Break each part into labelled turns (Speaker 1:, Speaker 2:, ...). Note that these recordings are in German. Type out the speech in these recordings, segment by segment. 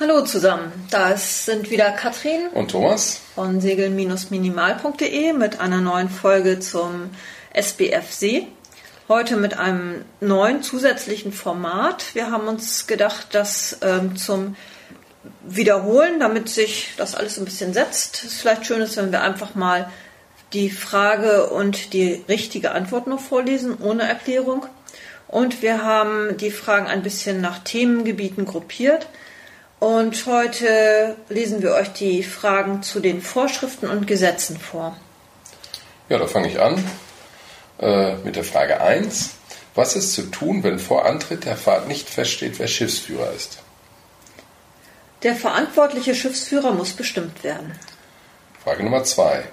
Speaker 1: Hallo zusammen, das sind wieder Katrin
Speaker 2: und Thomas
Speaker 1: von segel-minimal.de mit einer neuen Folge zum SBF See. Heute mit einem neuen zusätzlichen Format. Wir haben uns gedacht, dass ähm, zum Wiederholen, damit sich das alles ein bisschen setzt, es vielleicht schön ist, wenn wir einfach mal die Frage und die richtige Antwort noch vorlesen, ohne Erklärung. Und wir haben die Fragen ein bisschen nach Themengebieten gruppiert. Und heute lesen wir euch die Fragen zu den Vorschriften und Gesetzen vor.
Speaker 2: Ja, da fange ich an äh, mit der Frage 1. Was ist zu tun, wenn vor Antritt der Fahrt nicht feststeht, wer Schiffsführer ist?
Speaker 1: Der verantwortliche Schiffsführer muss bestimmt werden.
Speaker 2: Frage Nummer 2.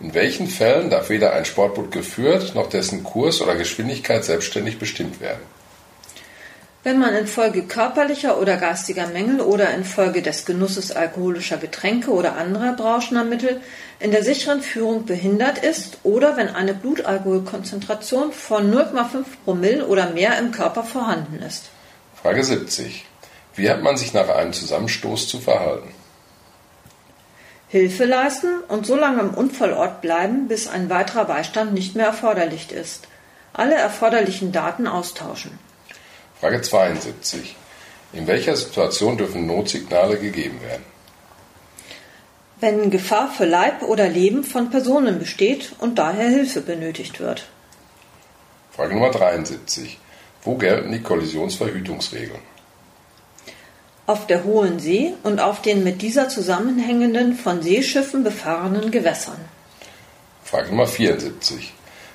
Speaker 2: In welchen Fällen darf weder ein Sportboot geführt noch dessen Kurs oder Geschwindigkeit selbstständig bestimmt werden?
Speaker 1: Wenn man infolge körperlicher oder geistiger Mängel oder infolge des Genusses alkoholischer Getränke oder anderer berauschender Mittel in der sicheren Führung behindert ist oder wenn eine Blutalkoholkonzentration von 0,5 Promille oder mehr im Körper vorhanden ist.
Speaker 2: Frage 70. Wie hat man sich nach einem Zusammenstoß zu verhalten?
Speaker 1: Hilfe leisten und so lange im Unfallort bleiben, bis ein weiterer Beistand nicht mehr erforderlich ist. Alle erforderlichen Daten austauschen.
Speaker 2: Frage 72. In welcher Situation dürfen Notsignale gegeben werden?
Speaker 1: Wenn Gefahr für Leib oder Leben von Personen besteht und daher Hilfe benötigt wird.
Speaker 2: Frage Nummer 73. Wo gelten die Kollisionsverhütungsregeln?
Speaker 1: auf der Hohen See und auf den mit dieser zusammenhängenden von Seeschiffen befahrenen Gewässern.
Speaker 2: Frage Nummer 74.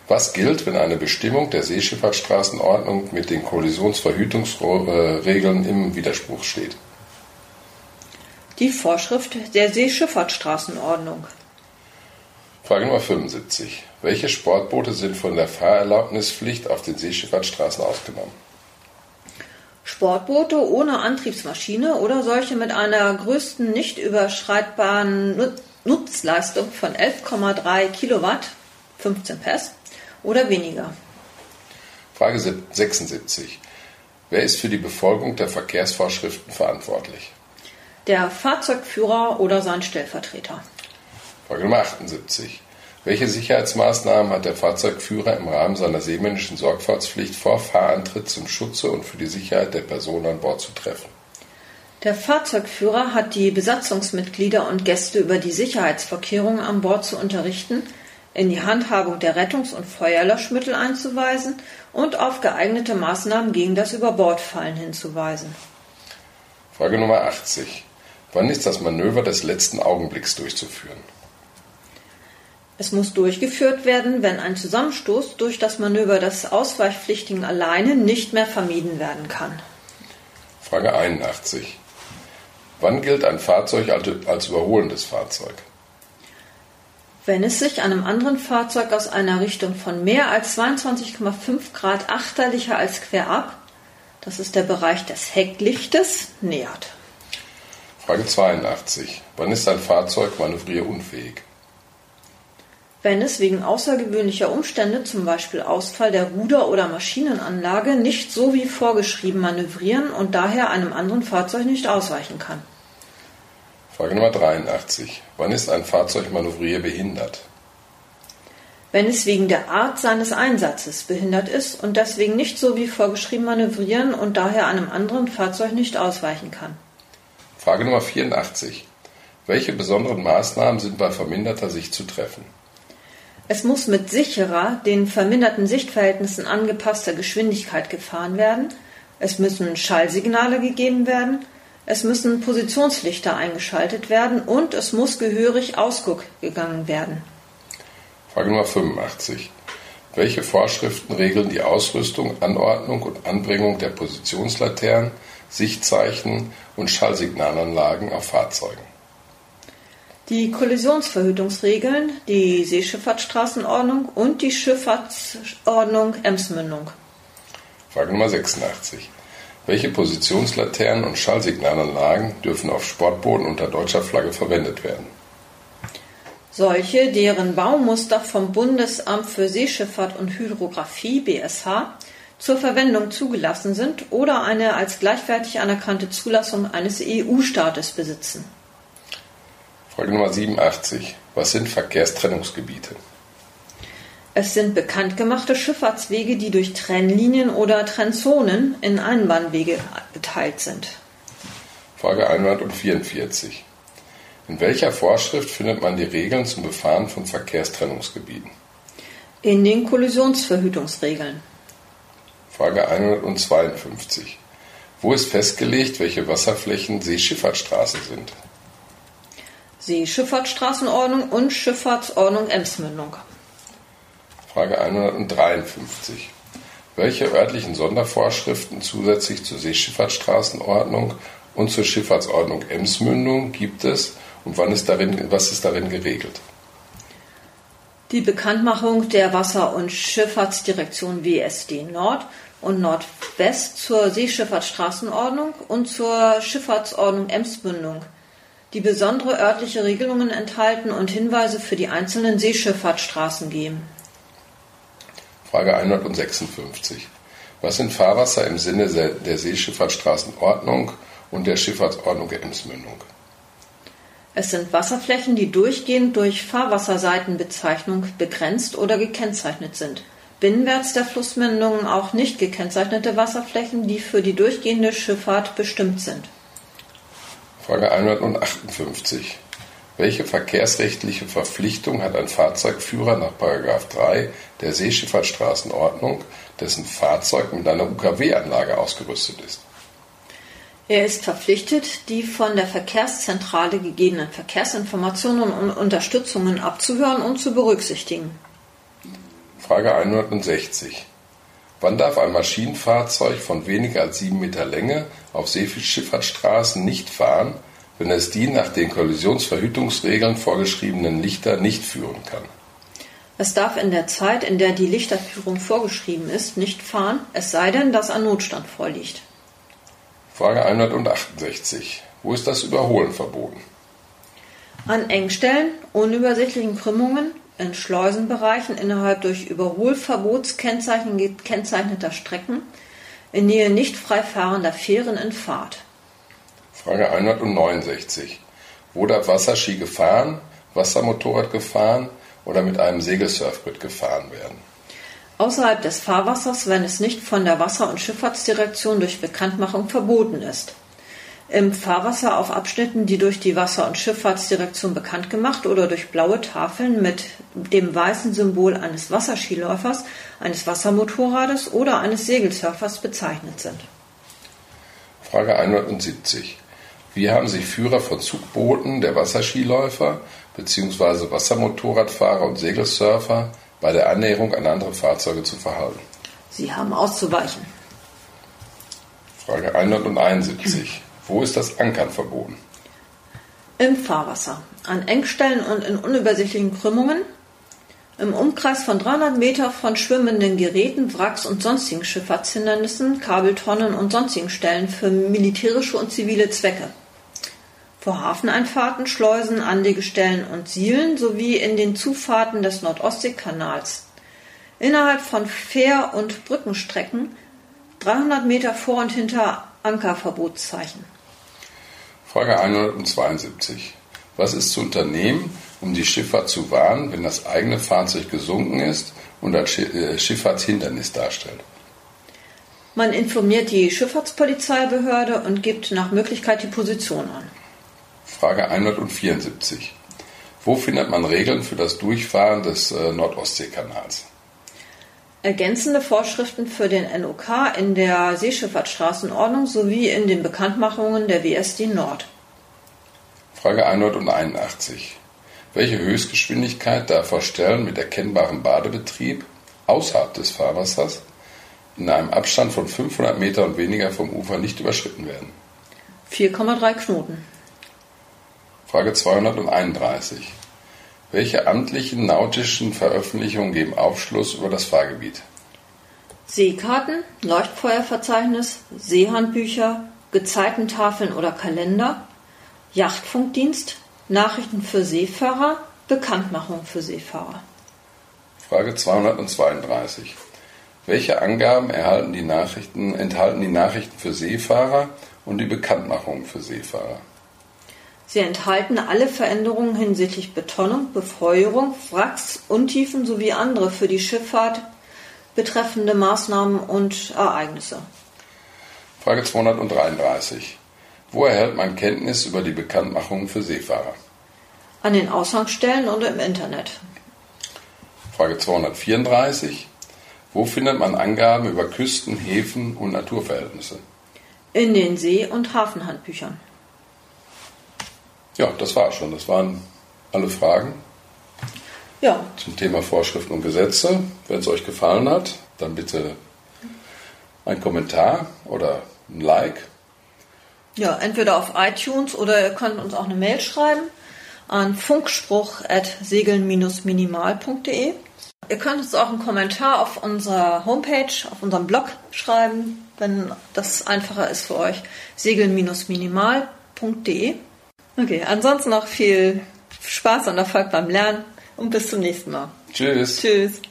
Speaker 2: Was gilt, wenn eine Bestimmung der Seeschifffahrtsstraßenordnung mit den Kollisionsverhütungsregeln im Widerspruch steht?
Speaker 1: Die Vorschrift der Seeschifffahrtsstraßenordnung.
Speaker 2: Frage Nummer 75. Welche Sportboote sind von der Fahrerlaubnispflicht auf den Seeschifffahrtsstraßen ausgenommen?
Speaker 1: Sportboote ohne Antriebsmaschine oder solche mit einer größten nicht überschreitbaren Nutzleistung von 11,3 Kilowatt, 15 PS oder weniger.
Speaker 2: Frage 76. Wer ist für die Befolgung der Verkehrsvorschriften verantwortlich?
Speaker 1: Der Fahrzeugführer oder sein Stellvertreter.
Speaker 2: Frage Nummer 78. Welche Sicherheitsmaßnahmen hat der Fahrzeugführer im Rahmen seiner seemännischen Sorgfaltspflicht vor Fahrantritt zum Schutze und für die Sicherheit der Personen an Bord zu treffen?
Speaker 1: Der Fahrzeugführer hat die Besatzungsmitglieder und Gäste über die Sicherheitsvorkehrungen an Bord zu unterrichten, in die Handhabung der Rettungs- und Feuerlöschmittel einzuweisen und auf geeignete Maßnahmen gegen das Überbordfallen hinzuweisen.
Speaker 2: Frage Nummer 80. Wann ist das Manöver des letzten Augenblicks durchzuführen?
Speaker 1: Es muss durchgeführt werden, wenn ein Zusammenstoß durch das Manöver des Ausweichpflichtigen alleine nicht mehr vermieden werden kann.
Speaker 2: Frage 81. Wann gilt ein Fahrzeug als überholendes Fahrzeug?
Speaker 1: Wenn es sich einem anderen Fahrzeug aus einer Richtung von mehr als 22,5 Grad achterlicher als querab, das ist der Bereich des Hecklichtes, nähert.
Speaker 2: Frage 82. Wann ist ein Fahrzeug manövrierunfähig?
Speaker 1: wenn es wegen außergewöhnlicher Umstände, zum Beispiel Ausfall der Ruder- oder Maschinenanlage, nicht so wie vorgeschrieben manövrieren und daher einem anderen Fahrzeug nicht ausweichen kann.
Speaker 2: Frage Nummer 83. Wann ist ein Fahrzeug manövrierbehindert?
Speaker 1: Wenn es wegen der Art seines Einsatzes behindert ist und deswegen nicht so wie vorgeschrieben manövrieren und daher einem anderen Fahrzeug nicht ausweichen kann.
Speaker 2: Frage Nummer 84. Welche besonderen Maßnahmen sind bei verminderter Sicht zu treffen?
Speaker 1: Es muss mit sicherer, den verminderten Sichtverhältnissen angepasster Geschwindigkeit gefahren werden. Es müssen Schallsignale gegeben werden. Es müssen Positionslichter eingeschaltet werden und es muss gehörig Ausguck gegangen werden.
Speaker 2: Frage Nummer 85. Welche Vorschriften regeln die Ausrüstung, Anordnung und Anbringung der Positionslaternen, Sichtzeichen und Schallsignalanlagen auf Fahrzeugen?
Speaker 1: die Kollisionsverhütungsregeln, die Seeschifffahrtsstraßenordnung und die Schifffahrtsordnung Emsmündung.
Speaker 2: Frage Nummer 86. Welche Positionslaternen und Schallsignalanlagen dürfen auf Sportbooten unter deutscher Flagge verwendet werden?
Speaker 1: Solche, deren Baumuster vom Bundesamt für Seeschifffahrt und Hydrographie BSH zur Verwendung zugelassen sind oder eine als gleichwertig anerkannte Zulassung eines EU-Staates besitzen.
Speaker 2: Frage Nummer 87. Was sind Verkehrstrennungsgebiete?
Speaker 1: Es sind bekannt gemachte Schifffahrtswege, die durch Trennlinien oder Trennzonen in Einbahnwege geteilt sind.
Speaker 2: Frage 144. In welcher Vorschrift findet man die Regeln zum Befahren von Verkehrstrennungsgebieten?
Speaker 1: In den Kollisionsverhütungsregeln.
Speaker 2: Frage 152. Wo ist festgelegt, welche Wasserflächen Seeschifffahrtsstraßen sind?
Speaker 1: Seeschifffahrtsstraßenordnung und Schifffahrtsordnung Emsmündung.
Speaker 2: Frage 153. Welche örtlichen Sondervorschriften zusätzlich zur Seeschifffahrtsstraßenordnung und zur Schifffahrtsordnung Emsmündung gibt es und wann ist darin, was ist darin geregelt?
Speaker 1: Die Bekanntmachung der Wasser- und Schifffahrtsdirektion WSD Nord und Nordwest zur Seeschifffahrtsstraßenordnung und zur Schifffahrtsordnung Emsmündung, die besondere örtliche Regelungen enthalten und Hinweise für die einzelnen Seeschifffahrtsstraßen geben.
Speaker 2: Frage 156. Was sind Fahrwasser im Sinne der Seeschifffahrtsstraßenordnung und der Schifffahrtsordnung der Emsmündung?
Speaker 1: Es sind Wasserflächen, die durchgehend durch Fahrwasserseitenbezeichnung begrenzt oder gekennzeichnet sind. Binnenwärts der Flussmündungen auch nicht gekennzeichnete Wasserflächen, die für die durchgehende Schifffahrt bestimmt sind.
Speaker 2: Frage 158. Welche verkehrsrechtliche Verpflichtung hat ein Fahrzeugführer nach 3 der Seeschifffahrtsstraßenordnung, dessen Fahrzeug mit einer UKW-Anlage ausgerüstet ist?
Speaker 1: Er ist verpflichtet, die von der Verkehrszentrale gegebenen Verkehrsinformationen und Unterstützungen abzuhören und zu berücksichtigen.
Speaker 2: Frage 160. Wann darf ein Maschinenfahrzeug von weniger als 7 Meter Länge auf Seeschifffahrtsstraßen nicht fahren, wenn es die nach den Kollisionsverhütungsregeln vorgeschriebenen Lichter nicht führen kann.
Speaker 1: Es darf in der Zeit, in der die Lichterführung vorgeschrieben ist, nicht fahren, es sei denn, dass ein Notstand vorliegt.
Speaker 2: Frage 168. Wo ist das Überholen verboten?
Speaker 1: An Engstellen, unübersichtlichen Krümmungen, in Schleusenbereichen innerhalb durch Überholverbotskennzeichen gekennzeichneter Strecken, in Nähe nicht frei fahrender Fähren in Fahrt.
Speaker 2: Frage 169. Wo darf Wasserski gefahren, Wassermotorrad gefahren oder mit einem Segelsurfbrett gefahren werden?
Speaker 1: Außerhalb des Fahrwassers, wenn es nicht von der Wasser- und Schifffahrtsdirektion durch Bekanntmachung verboten ist. Im Fahrwasser auf Abschnitten, die durch die Wasser- und Schifffahrtsdirektion bekannt gemacht oder durch blaue Tafeln mit dem weißen Symbol eines Wasserskiläufers, eines Wassermotorrades oder eines Segelsurfers bezeichnet sind.
Speaker 2: Frage 170. Wie haben sich Führer von Zugbooten, der Wasserskiläufer bzw. Wassermotorradfahrer und Segelsurfer bei der Annäherung an andere Fahrzeuge zu verhalten?
Speaker 1: Sie haben auszuweichen.
Speaker 2: Frage 171. Wo ist das Ankern verboten?
Speaker 1: Im Fahrwasser, an Engstellen und in unübersichtlichen Krümmungen, im Umkreis von 300 Meter von schwimmenden Geräten, Wracks und sonstigen Schifffahrtshindernissen, Kabeltonnen und sonstigen Stellen für militärische und zivile Zwecke vor Hafeneinfahrten, Schleusen, Anlegestellen und Sielen sowie in den Zufahrten des Nordostseekanals. Innerhalb von Fähr- und Brückenstrecken 300 Meter vor und hinter Ankerverbotszeichen.
Speaker 2: Frage 172. Was ist zu unternehmen, um die Schifffahrt zu warnen, wenn das eigene Fahrzeug gesunken ist und als äh, Schifffahrtshindernis darstellt?
Speaker 1: Man informiert die Schifffahrtspolizeibehörde und gibt nach Möglichkeit die Position an.
Speaker 2: Frage 174. Wo findet man Regeln für das Durchfahren des äh, Nordostseekanals?
Speaker 1: Ergänzende Vorschriften für den NOK in der Seeschifffahrtsstraßenordnung sowie in den Bekanntmachungen der WSD Nord.
Speaker 2: Frage 181. Welche Höchstgeschwindigkeit darf vor Stellen mit erkennbarem Badebetrieb außerhalb des Fahrwassers in einem Abstand von 500 Meter und weniger vom Ufer nicht überschritten werden?
Speaker 1: 4,3 Knoten.
Speaker 2: Frage 231. Welche amtlichen nautischen Veröffentlichungen geben Aufschluss über das Fahrgebiet?
Speaker 1: Seekarten, Leuchtfeuerverzeichnis, Seehandbücher, Gezeitentafeln oder Kalender, Yachtfunkdienst, Nachrichten für Seefahrer, Bekanntmachung für Seefahrer.
Speaker 2: Frage 232. Welche Angaben erhalten die Nachrichten, enthalten die Nachrichten für Seefahrer und die Bekanntmachungen für Seefahrer?
Speaker 1: Sie enthalten alle Veränderungen hinsichtlich Betonung, Befeuerung, Wracks, Untiefen sowie andere für die Schifffahrt betreffende Maßnahmen und Ereignisse.
Speaker 2: Frage 233. Wo erhält man Kenntnis über die Bekanntmachungen für Seefahrer?
Speaker 1: An den Aushangstellen und im Internet.
Speaker 2: Frage 234. Wo findet man Angaben über Küsten, Häfen und Naturverhältnisse?
Speaker 1: In den See- und Hafenhandbüchern.
Speaker 2: Ja, das war schon. Das waren alle Fragen
Speaker 1: Ja,
Speaker 2: zum Thema Vorschriften und Gesetze. Wenn es euch gefallen hat, dann bitte ein Kommentar oder ein Like.
Speaker 1: ja, entweder auf iTunes oder ihr könnt uns auch eine Mail schreiben an funkspruch.segeln-minimal.de. Ihr könnt uns auch einen Kommentar auf unserer Homepage, auf unserem Blog schreiben, wenn das einfacher ist für euch. segeln-minimal.de. Okay, ansonsten noch viel Spaß und Erfolg beim Lernen und bis zum nächsten Mal.
Speaker 2: Tschüss.
Speaker 1: Tschüss.